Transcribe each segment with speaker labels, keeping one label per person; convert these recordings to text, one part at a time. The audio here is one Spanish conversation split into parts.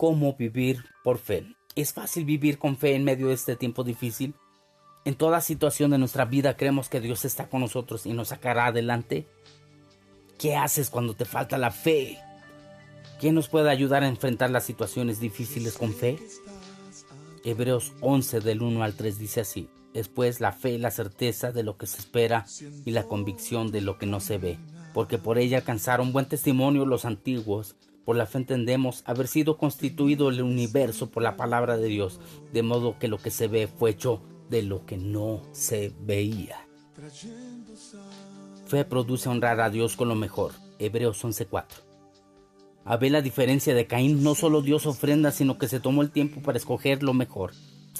Speaker 1: cómo vivir por fe. ¿Es fácil vivir con fe en medio de este tiempo difícil? En toda situación de nuestra vida creemos que Dios está con nosotros y nos sacará adelante. ¿Qué haces cuando te falta la fe? ¿Quién nos puede ayudar a enfrentar las situaciones difíciles con fe? Hebreos 11 del 1 al 3 dice así. Después la fe, la certeza de lo que se espera y la convicción de lo que no se ve, porque por ella alcanzaron buen testimonio los antiguos. Por la fe entendemos haber sido constituido el universo por la palabra de Dios, de modo que lo que se ve fue hecho de lo que no se veía. Fe produce honrar a Dios con lo mejor. Hebreos 11:4. Abel, a diferencia de Caín, no solo dio ofrenda, sino que se tomó el tiempo para escoger lo mejor.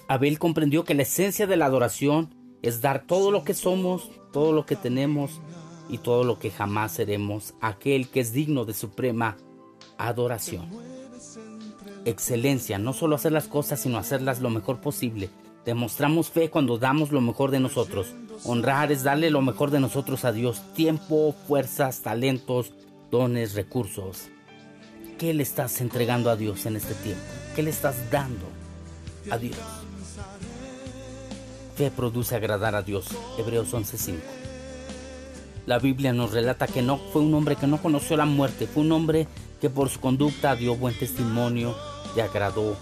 Speaker 1: Abel comprendió que la esencia de la adoración es dar todo lo que somos, todo lo que tenemos y todo lo que jamás seremos a aquel que es digno de suprema adoración. Excelencia, no solo hacer las cosas, sino hacerlas lo mejor posible. Demostramos fe cuando damos lo mejor de nosotros. Honrar es darle lo mejor de nosotros a Dios. Tiempo, fuerzas, talentos, dones, recursos. ¿Qué le estás entregando a Dios en este tiempo? ¿Qué le estás dando a Dios? Fe produce agradar a Dios. Hebreos 11:5. La Biblia nos relata que no fue un hombre que no conoció la muerte, fue un hombre que por su conducta dio buen testimonio y agradó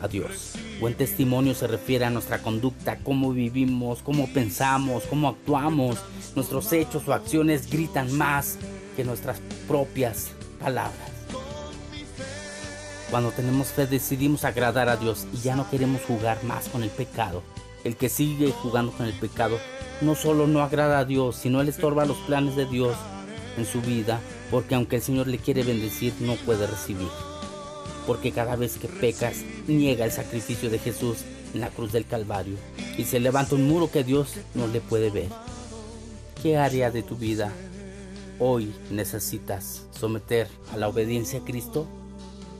Speaker 1: a Dios. Buen testimonio se refiere a nuestra conducta, cómo vivimos, cómo pensamos, cómo actuamos. Nuestros hechos o acciones gritan más que nuestras propias palabras. Cuando tenemos fe decidimos agradar a Dios y ya no queremos jugar más con el pecado. El que sigue jugando con el pecado no solo no agrada a Dios, sino él estorba los planes de Dios en su vida, porque aunque el Señor le quiere bendecir, no puede recibir. Porque cada vez que pecas, niega el sacrificio de Jesús en la cruz del Calvario y se levanta un muro que Dios no le puede ver. ¿Qué área de tu vida hoy necesitas someter a la obediencia a Cristo?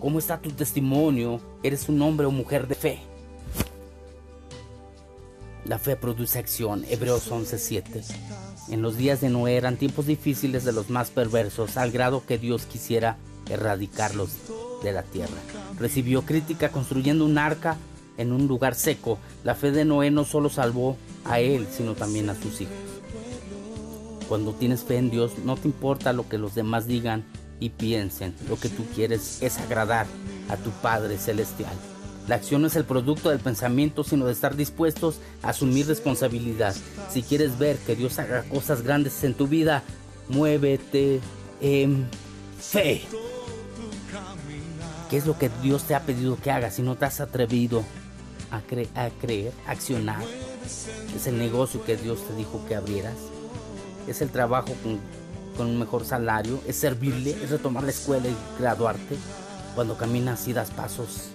Speaker 1: ¿Cómo está tu testimonio? ¿Eres un hombre o mujer de fe? La fe produce acción. Hebreos 11:7. En los días de Noé eran tiempos difíciles de los más perversos, al grado que Dios quisiera erradicarlos de la tierra. Recibió crítica construyendo un arca en un lugar seco. La fe de Noé no solo salvó a él, sino también a sus hijos. Cuando tienes fe en Dios, no te importa lo que los demás digan y piensen. Lo que tú quieres es agradar a tu Padre Celestial. La acción no es el producto del pensamiento, sino de estar dispuestos a asumir responsabilidad. Si quieres ver que Dios haga cosas grandes en tu vida, muévete en fe. ¿Qué es lo que Dios te ha pedido que hagas si no te has atrevido a, a creer, a accionar? ¿Es el negocio que Dios te dijo que abrieras? ¿Es el trabajo con con un mejor salario, es servirle, es retomar la escuela y graduarte. Cuando caminas y das pasos,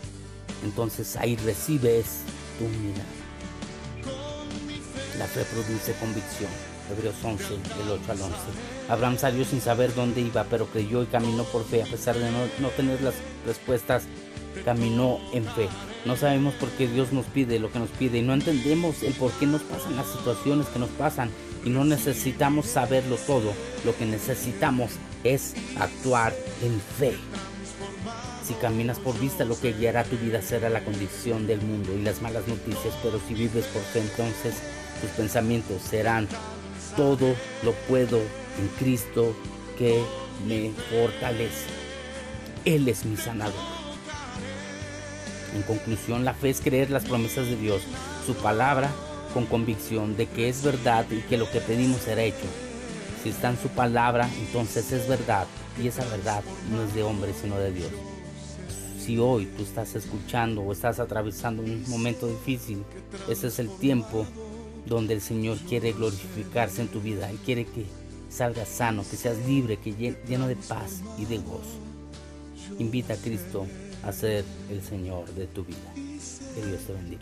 Speaker 1: entonces ahí recibes tu humildad. La fe produce convicción. Hebreos 11, del 8 al 11. Abraham salió sin saber dónde iba, pero creyó y caminó por fe, a pesar de no, no tener las respuestas, caminó en fe. No sabemos por qué Dios nos pide lo que nos pide y no entendemos el por qué nos pasan las situaciones que nos pasan y no necesitamos saberlo todo. Lo que necesitamos es actuar en fe. Si caminas por vista, lo que guiará tu vida será la condición del mundo y las malas noticias, pero si vives por fe, entonces tus pensamientos serán todo lo puedo en Cristo que me fortalece. Él es mi sanador. En conclusión, la fe es creer las promesas de Dios, su palabra con convicción de que es verdad y que lo que pedimos será hecho. Si está en su palabra, entonces es verdad y esa verdad no es de hombre sino de Dios. Si hoy tú estás escuchando o estás atravesando un momento difícil, ese es el tiempo donde el Señor quiere glorificarse en tu vida y quiere que salgas sano, que seas libre, que lleno de paz y de gozo. Invita a Cristo a ser el Señor de tu vida. Que Dios te bendiga.